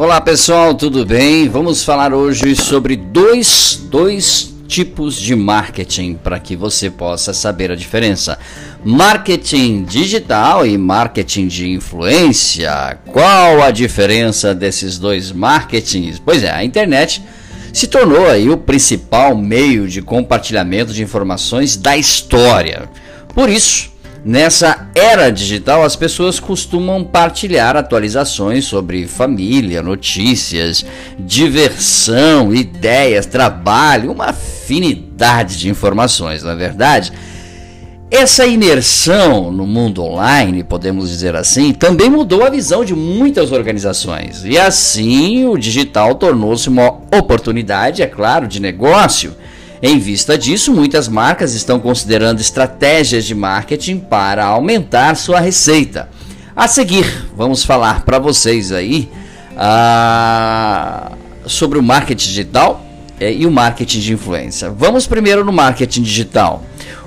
Olá pessoal, tudo bem? Vamos falar hoje sobre dois, dois tipos de marketing para que você possa saber a diferença. Marketing digital e marketing de influência. Qual a diferença desses dois marketings? Pois é, a internet se tornou aí o principal meio de compartilhamento de informações da história. Por isso, Nessa era digital, as pessoas costumam partilhar atualizações sobre família, notícias, diversão, ideias, trabalho, uma afinidade de informações, na é verdade. Essa imersão no mundo online, podemos dizer assim, também mudou a visão de muitas organizações. E assim, o digital tornou-se uma oportunidade, é claro, de negócio em vista disso, muitas marcas estão considerando estratégias de marketing para aumentar sua receita. A seguir, vamos falar para vocês aí uh, sobre o marketing digital eh, e o marketing de influência. Vamos primeiro no marketing digital.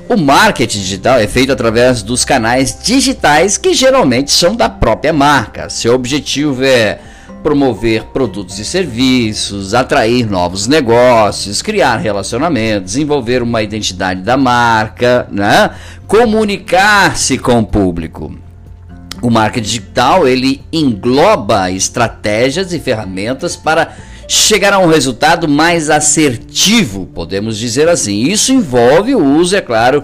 O marketing digital é feito através dos canais digitais que geralmente são da própria marca. Seu objetivo é promover produtos e serviços, atrair novos negócios, criar relacionamentos, desenvolver uma identidade da marca, né? comunicar-se com o público. O marketing digital ele engloba estratégias e ferramentas para chegar a um resultado mais assertivo, podemos dizer assim. Isso envolve o uso, é claro,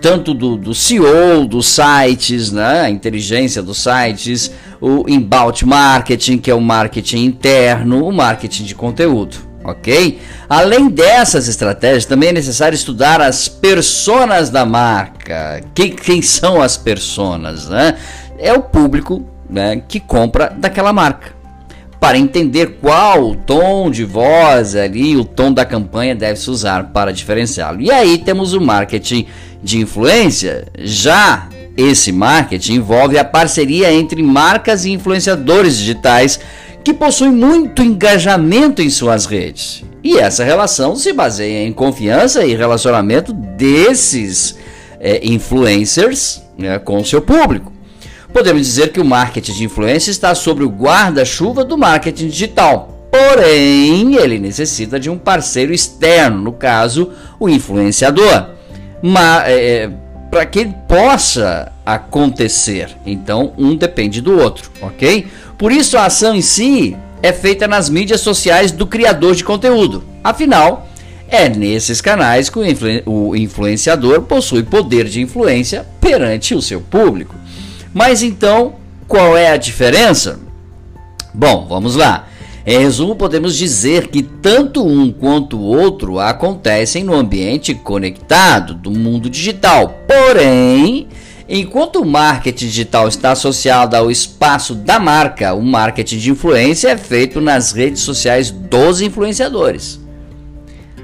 tanto do, do CEO dos sites, né, a inteligência dos sites, o inbound marketing, que é o marketing interno, o marketing de conteúdo, ok? Além dessas estratégias, também é necessário estudar as personas da marca. Quem, quem são as personas? Né? É o público né, que compra daquela marca para entender qual o tom de voz ali, o tom da campanha deve se usar para diferenciá-lo. E aí temos o marketing de influência. Já esse marketing envolve a parceria entre marcas e influenciadores digitais que possuem muito engajamento em suas redes. E essa relação se baseia em confiança e relacionamento desses é, influencers né, com seu público. Podemos dizer que o marketing de influência está sob o guarda-chuva do marketing digital. Porém, ele necessita de um parceiro externo, no caso, o influenciador. É para que possa acontecer, então um depende do outro, ok? Por isso a ação em si é feita nas mídias sociais do criador de conteúdo. Afinal, é nesses canais que o, influ o influenciador possui poder de influência perante o seu público. Mas então, qual é a diferença? Bom, vamos lá. Em resumo, podemos dizer que tanto um quanto o outro acontecem no ambiente conectado do mundo digital. Porém, enquanto o marketing digital está associado ao espaço da marca, o marketing de influência é feito nas redes sociais dos influenciadores.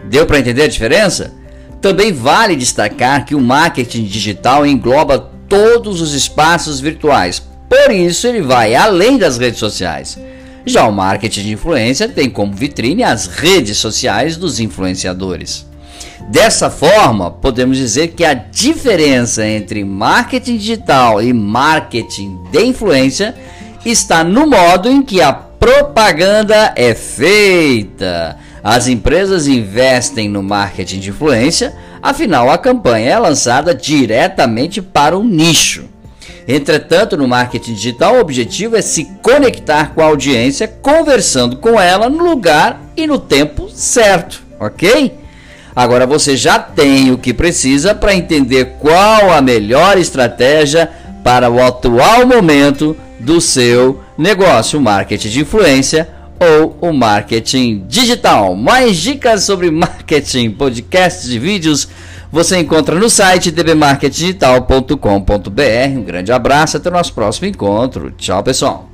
Deu para entender a diferença? Também vale destacar que o marketing digital engloba todos os espaços virtuais. Por isso, ele vai além das redes sociais. Já o marketing de influência tem como vitrine as redes sociais dos influenciadores. Dessa forma, podemos dizer que a diferença entre marketing digital e marketing de influência está no modo em que a propaganda é feita. As empresas investem no marketing de influência, afinal, a campanha é lançada diretamente para o nicho. Entretanto, no marketing digital, o objetivo é se conectar com a audiência, conversando com ela no lugar e no tempo certo, ok? Agora você já tem o que precisa para entender qual a melhor estratégia para o atual momento do seu negócio, marketing de influência ou o marketing digital. Mais dicas sobre marketing, podcasts e vídeos você encontra no site dbmarketdigital.com.br. Um grande abraço, até o nosso próximo encontro. Tchau, pessoal.